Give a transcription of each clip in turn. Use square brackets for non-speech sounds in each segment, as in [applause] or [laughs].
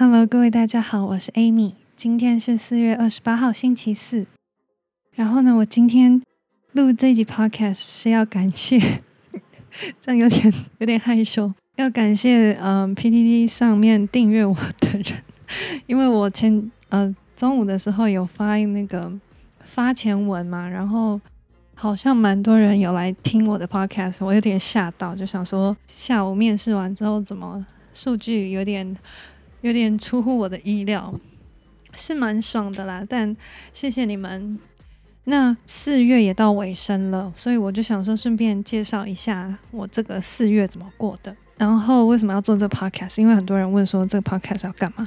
Hello，各位大家好，我是 Amy。今天是四月二十八号，星期四。然后呢，我今天录这集 Podcast 是要感谢，[laughs] 这样有点有点害羞，要感谢嗯 PTT 上面订阅我的人，因为我前呃中午的时候有发那个发前文嘛，然后好像蛮多人有来听我的 Podcast，我有点吓到，就想说下午面试完之后怎么数据有点。有点出乎我的意料，是蛮爽的啦。但谢谢你们。那四月也到尾声了，所以我就想说，顺便介绍一下我这个四月怎么过的。然后为什么要做这 podcast？因为很多人问说这个 podcast 要干嘛？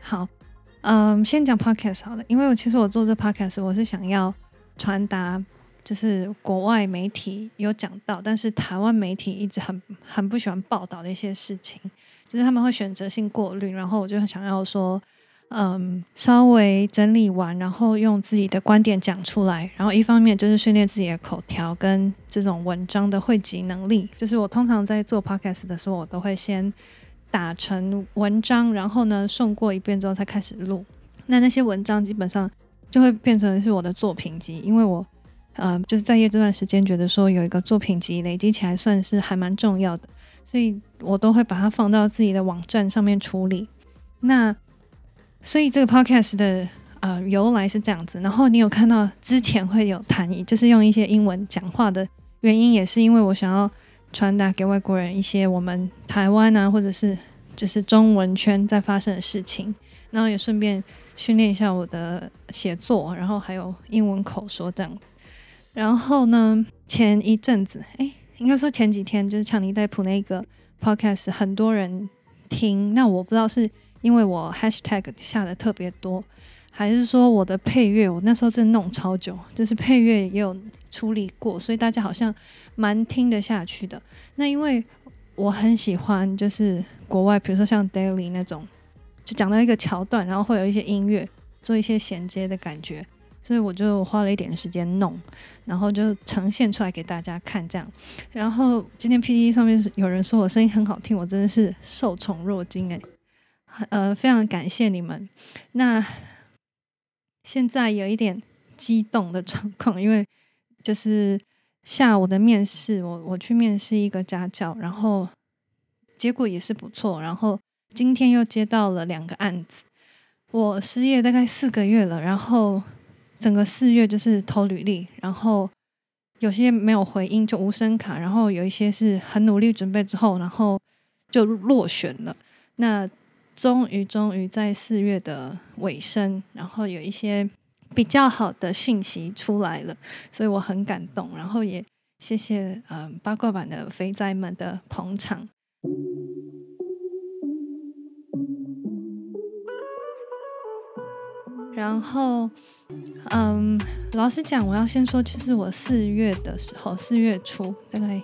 好，嗯，先讲 podcast 好了。因为我其实我做这 podcast，我是想要传达，就是国外媒体有讲到，但是台湾媒体一直很很不喜欢报道的一些事情。就是他们会选择性过滤，然后我就想要说，嗯，稍微整理完，然后用自己的观点讲出来，然后一方面就是训练自己的口条跟这种文章的汇集能力。就是我通常在做 podcast 的时候，我都会先打成文章，然后呢顺过一遍之后才开始录。那那些文章基本上就会变成是我的作品集，因为我，呃，就是在业这段时间觉得说有一个作品集累积起来算是还蛮重要的。所以我都会把它放到自己的网站上面处理。那所以这个 podcast 的呃由来是这样子。然后你有看到之前会有弹译，就是用一些英文讲话的原因，也是因为我想要传达给外国人一些我们台湾啊，或者是就是中文圈在发生的事情。然后也顺便训练一下我的写作，然后还有英文口说这样子。然后呢，前一阵子，哎。应该说前几天就是强尼戴普那个 podcast 很多人听，那我不知道是因为我 hashtag 下的特别多，还是说我的配乐我那时候真的弄超久，就是配乐也有处理过，所以大家好像蛮听得下去的。那因为我很喜欢就是国外，比如说像 Daily 那种，就讲到一个桥段，然后会有一些音乐做一些衔接的感觉。所以我就花了一点时间弄，然后就呈现出来给大家看这样。然后今天 PTT 上面有人说我声音很好听，我真的是受宠若惊诶。呃，非常感谢你们。那现在有一点激动的状况，因为就是下午的面试，我我去面试一个家教，然后结果也是不错。然后今天又接到了两个案子。我失业大概四个月了，然后。整个四月就是投履历，然后有些没有回音就无声卡，然后有一些是很努力准备之后，然后就落选了。那终于终于在四月的尾声，然后有一些比较好的讯息出来了，所以我很感动，然后也谢谢嗯、八卦版的肥宅们的捧场。然后，嗯，老实讲，我要先说，就是我四月的时候，四月初，大概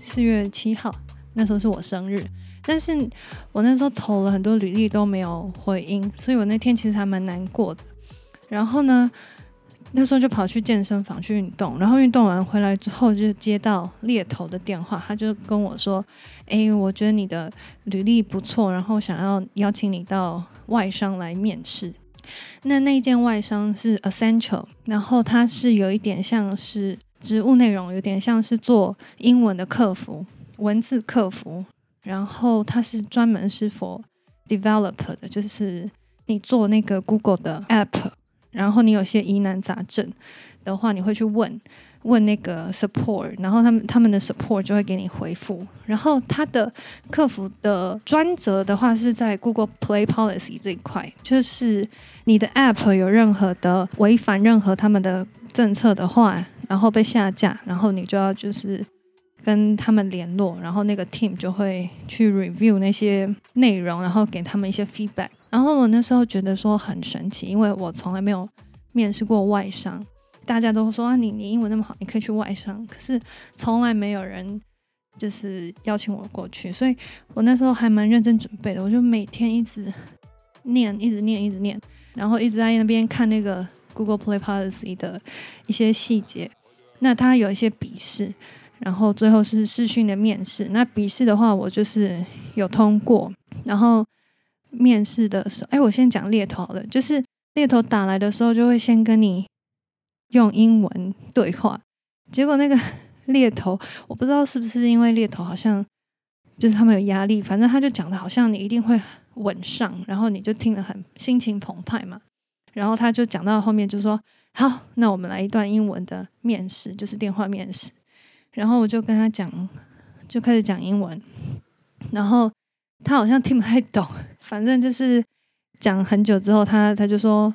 四月七号，那时候是我生日，但是我那时候投了很多履历都没有回音，所以我那天其实还蛮难过的。然后呢，那时候就跑去健身房去运动，然后运动完回来之后，就接到猎头的电话，他就跟我说：“诶，我觉得你的履历不错，然后想要邀请你到外商来面试。”那那件外商是 essential，然后它是有一点像是职务内容，有点像是做英文的客服、文字客服，然后它是专门是 for developer 的，就是你做那个 Google 的 app，然后你有些疑难杂症的话，你会去问。问那个 support，然后他们他们的 support 就会给你回复。然后他的客服的专责的话是在 Google Play Policy 这一块，就是你的 app 有任何的违反任何他们的政策的话，然后被下架，然后你就要就是跟他们联络，然后那个 team 就会去 review 那些内容，然后给他们一些 feedback。然后我那时候觉得说很神奇，因为我从来没有面试过外商。大家都说啊，你你英文那么好，你可以去外商。可是从来没有人就是邀请我过去，所以我那时候还蛮认真准备的。我就每天一直念，一直念，一直念，然后一直在那边看那个 Google Play Policy 的一些细节。那他有一些笔试，然后最后是试训的面试。那笔试的话，我就是有通过，然后面试的时候，哎，我先讲猎头好了，就是猎头打来的时候，就会先跟你用英文对话。结果那个 [laughs] 猎头，我不知道是不是因为猎头好像就是他们有压力，反正他就讲的好像你一定会稳上，然后你就听得很心情澎湃嘛。然后他就讲到后面就说：“好，那我们来一段英文的面试，就是电话面试。”然后我就跟他讲，就开始讲英文，然后他好像听不太懂，反正就是讲很久之后，他他就说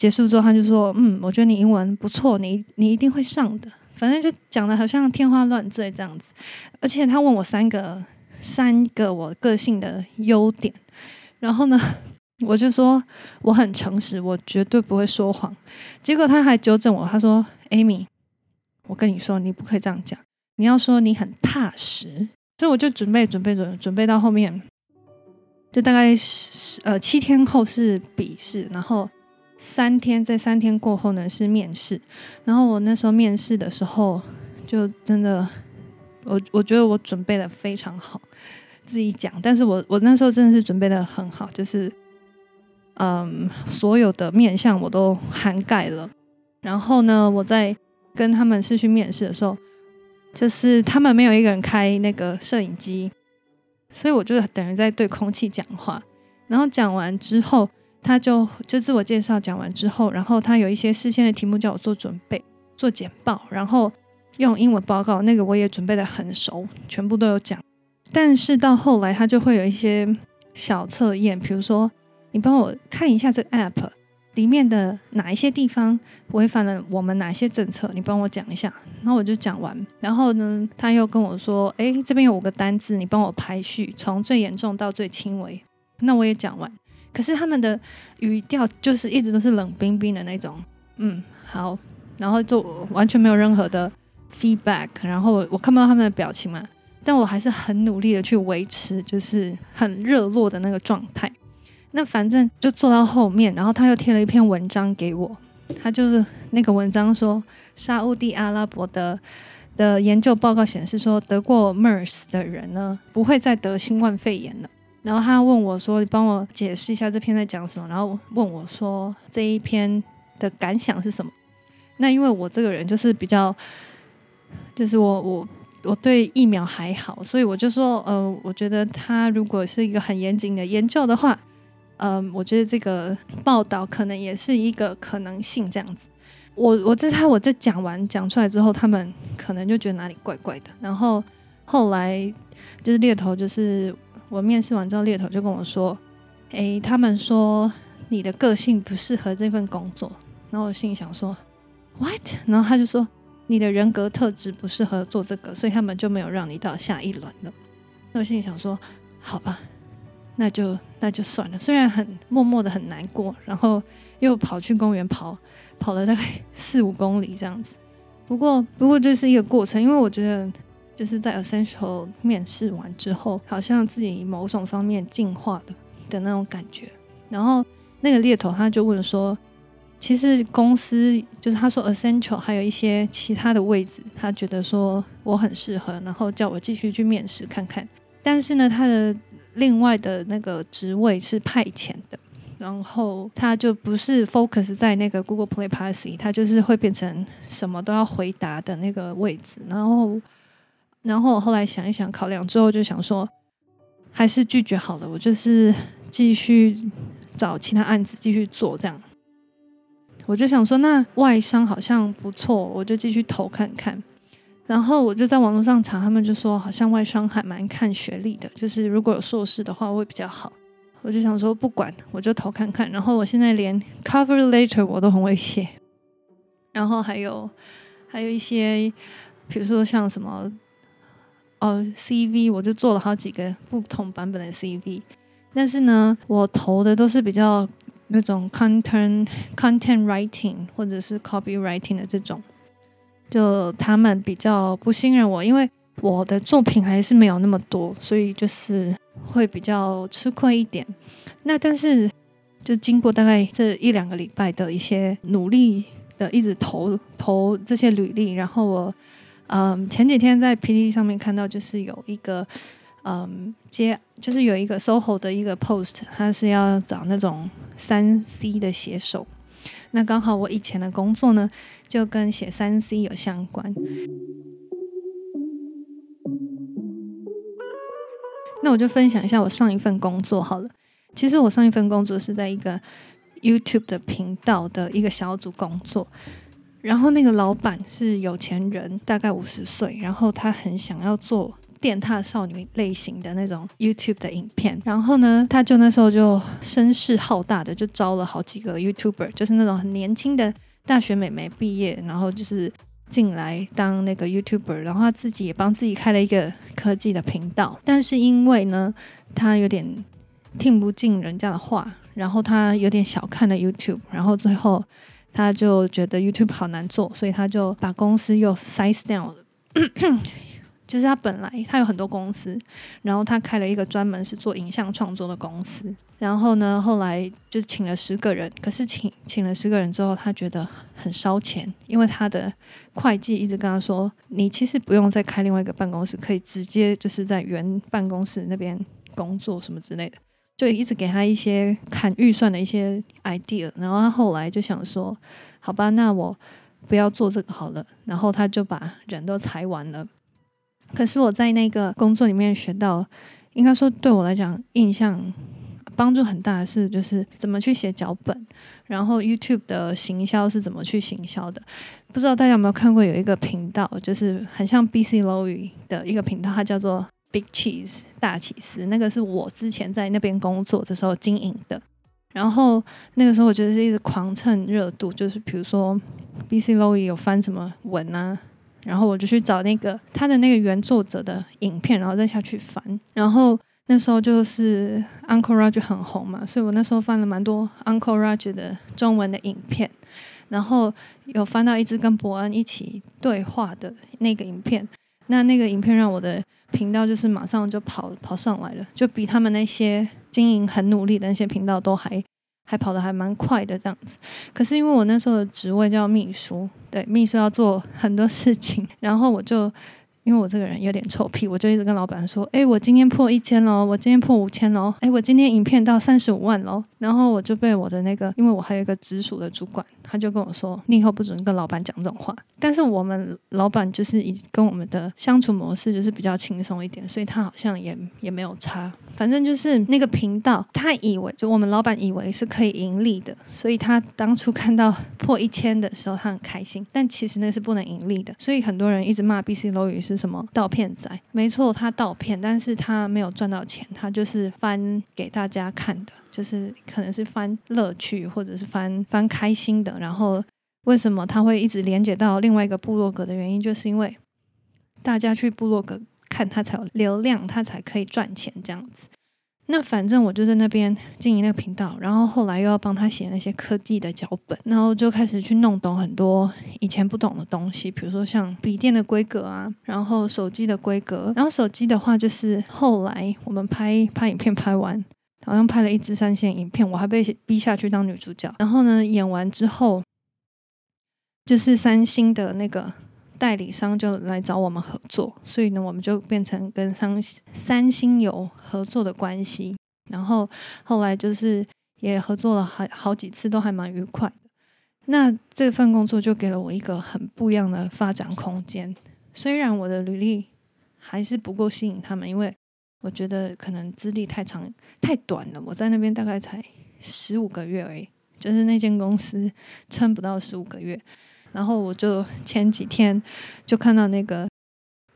结束之后，他就说：“嗯，我觉得你英文不错，你你一定会上的。”反正就讲的好像天花乱坠这样子，而且他问我三个三个我个性的优点，然后呢，[laughs] 我就说我很诚实，我绝对不会说谎。结果他还纠正我，他说：“Amy。”我跟你说，你不可以这样讲，你要说你很踏实。所以我就准备准备准准备到后面，就大概是呃七天后是笔试，然后三天在三天过后呢是面试。然后我那时候面试的时候，就真的我我觉得我准备的非常好，自己讲。但是我我那时候真的是准备的很好，就是嗯所有的面相我都涵盖了。然后呢，我在。跟他们是去面试的时候，就是他们没有一个人开那个摄影机，所以我就等于在对空气讲话。然后讲完之后，他就就自我介绍讲完之后，然后他有一些事先的题目叫我做准备、做简报，然后用英文报告，那个我也准备的很熟，全部都有讲。但是到后来，他就会有一些小测验，比如说你帮我看一下这个 app。里面的哪一些地方违反了我们哪些政策？你帮我讲一下。然后我就讲完。然后呢，他又跟我说：“哎，这边有五个单字，你帮我排序，从最严重到最轻微。”那我也讲完。可是他们的语调就是一直都是冷冰冰的那种。嗯，好。然后就完全没有任何的 feedback。然后我看不到他们的表情嘛，但我还是很努力的去维持，就是很热络的那个状态。那反正就做到后面，然后他又贴了一篇文章给我，他就是那个文章说，沙乌地阿拉伯的的研究报告显示说，得过 MERS 的人呢，不会再得新冠肺炎了。然后他问我说：“你帮我解释一下这篇在讲什么？”然后问我说：“这一篇的感想是什么？”那因为我这个人就是比较，就是我我我对疫苗还好，所以我就说：“呃，我觉得他如果是一个很严谨的研究的话。”嗯，我觉得这个报道可能也是一个可能性，这样子。我我这他我这讲完讲出来之后，他们可能就觉得哪里怪怪的。然后后来就是猎头，就是我面试完之后，猎头就跟我说：“诶，他们说你的个性不适合这份工作。”然后我心里想说：“What？” 然后他就说：“你的人格特质不适合做这个，所以他们就没有让你到下一轮了。”那我心里想说：“好吧。”那就那就算了，虽然很默默的很难过，然后又跑去公园跑，跑了大概四五公里这样子。不过不过这是一个过程，因为我觉得就是在 Essential 面试完之后，好像自己某种方面进化的的那种感觉。然后那个猎头他就问说，其实公司就是他说 Essential 还有一些其他的位置，他觉得说我很适合，然后叫我继续去面试看看。但是呢，他的另外的那个职位是派遣的，然后他就不是 focus 在那个 Google Play Policy，他就是会变成什么都要回答的那个位置。然后，然后我后来想一想，考量之后就想说，还是拒绝好了。我就是继续找其他案子继续做这样。我就想说，那外商好像不错，我就继续投看看。然后我就在网络上查，他们就说好像外商还蛮看学历的，就是如果有硕士的话会比较好。我就想说不管，我就投看看。然后我现在连 cover letter 我都很会写，然后还有还有一些，比如说像什么哦 CV，我就做了好几个不同版本的 CV。但是呢，我投的都是比较那种 content [laughs] content writing 或者是 copywriting 的这种。就他们比较不信任我，因为我的作品还是没有那么多，所以就是会比较吃亏一点。那但是就经过大概这一两个礼拜的一些努力的，一直投投这些履历，然后我嗯前几天在 PTT 上面看到，就是有一个嗯接，就是有一个 SOHO 的一个 post，他是要找那种三 C 的写手。那刚好我以前的工作呢，就跟写三 C 有相关。那我就分享一下我上一份工作好了。其实我上一份工作是在一个 YouTube 的频道的一个小组工作，然后那个老板是有钱人，大概五十岁，然后他很想要做电踏少女类型的那种 YouTube 的影片，然后呢，他就那时候就声势浩大的就招了好几个 YouTuber，就是那种很年轻的大学美眉毕业，然后就是进来当那个 YouTuber，然后他自己也帮自己开了一个科技的频道，但是因为呢，他有点听不进人家的话，然后他有点小看了 YouTube，然后最后他就觉得 YouTube 好难做，所以他就把公司又 size down 了。[coughs] 就是他本来他有很多公司，然后他开了一个专门是做影像创作的公司，然后呢，后来就请了十个人，可是请请了十个人之后，他觉得很烧钱，因为他的会计一直跟他说，你其实不用再开另外一个办公室，可以直接就是在原办公室那边工作什么之类的，就一直给他一些砍预算的一些 idea，然后他后来就想说，好吧，那我不要做这个好了，然后他就把人都裁完了。可是我在那个工作里面学到，应该说对我来讲印象帮助很大的是，就是怎么去写脚本，然后 YouTube 的行销是怎么去行销的。不知道大家有没有看过有一个频道，就是很像 BC Lowy 的一个频道，它叫做 Big Cheese 大起司。那个是我之前在那边工作的时候经营的。然后那个时候我觉得是一直狂蹭热度，就是比如说 BC Lowy 有翻什么文啊。然后我就去找那个他的那个原作者的影片，然后再下去翻。然后那时候就是 Uncle Roger 很红嘛，所以我那时候翻了蛮多 Uncle Roger 的中文的影片。然后有翻到一支跟伯恩一起对话的那个影片，那那个影片让我的频道就是马上就跑跑上来了，就比他们那些经营很努力的那些频道都还。还跑的还蛮快的这样子，可是因为我那时候的职位叫秘书，对，秘书要做很多事情，[laughs] 然后我就。因为我这个人有点臭屁，我就一直跟老板说：“哎，我今天破一千喽，我今天破五千喽，哎，我今天影片到三十五万喽。”然后我就被我的那个，因为我还有一个直属的主管，他就跟我说：“你以后不准跟老板讲这种话。”但是我们老板就是以跟我们的相处模式就是比较轻松一点，所以他好像也也没有差。反正就是那个频道，他以为就我们老板以为是可以盈利的，所以他当初看到破一千的时候，他很开心。但其实那是不能盈利的，所以很多人一直骂 BC l o w 是什么盗片仔？没错，他盗片，但是他没有赚到钱，他就是翻给大家看的，就是可能是翻乐趣或者是翻翻开心的。然后为什么他会一直连接到另外一个部落格的原因，就是因为大家去部落格看他才有流量，他才可以赚钱这样子。那反正我就在那边经营那个频道，然后后来又要帮他写那些科技的脚本，然后就开始去弄懂很多以前不懂的东西，比如说像笔电的规格啊，然后手机的规格，然后手机的话就是后来我们拍拍影片拍完，好像拍了一支三线影片，我还被逼下去当女主角，然后呢演完之后，就是三星的那个。代理商就来找我们合作，所以呢，我们就变成跟三三星有合作的关系。然后后来就是也合作了好好几次，都还蛮愉快的。那这份工作就给了我一个很不一样的发展空间。虽然我的履历还是不够吸引他们，因为我觉得可能资历太长太短了。我在那边大概才十五个月而已，就是那间公司撑不到十五个月。然后我就前几天就看到那个，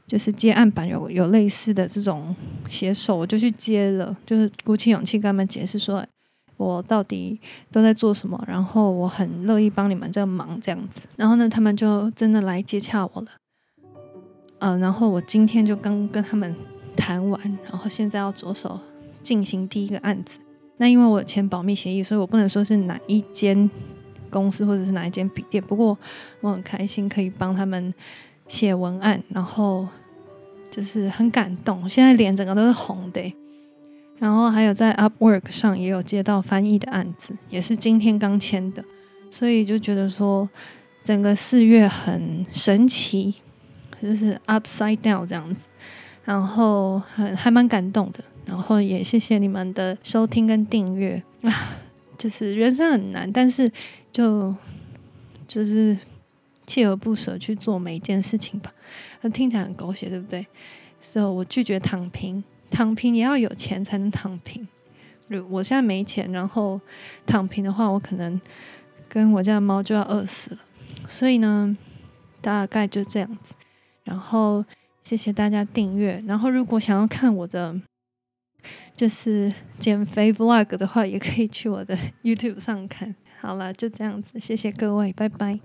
就是接案板有有类似的这种写手，我就去接了，就是鼓起勇气跟他们解释说，我到底都在做什么，然后我很乐意帮你们这个忙这样子。然后呢，他们就真的来接洽我了。嗯，然后我今天就刚跟他们谈完，然后现在要着手进行第一个案子。那因为我签保密协议，所以我不能说是哪一间。公司或者是哪一间笔店，不过我很开心可以帮他们写文案，然后就是很感动，现在脸整个都是红的。然后还有在 Upwork 上也有接到翻译的案子，也是今天刚签的，所以就觉得说整个四月很神奇，就是 Upside Down 这样子。然后很还蛮感动的，然后也谢谢你们的收听跟订阅啊，就是人生很难，但是就就是锲而不舍去做每一件事情吧。那听起来很狗血，对不对？所以我拒绝躺平，躺平也要有钱才能躺平。如我现在没钱，然后躺平的话，我可能跟我家的猫就要饿死了。所以呢，大概就这样子。然后谢谢大家订阅。然后如果想要看我的就是减肥 vlog 的话，也可以去我的 [laughs] YouTube 上看。好了，就这样子，谢谢各位，拜拜。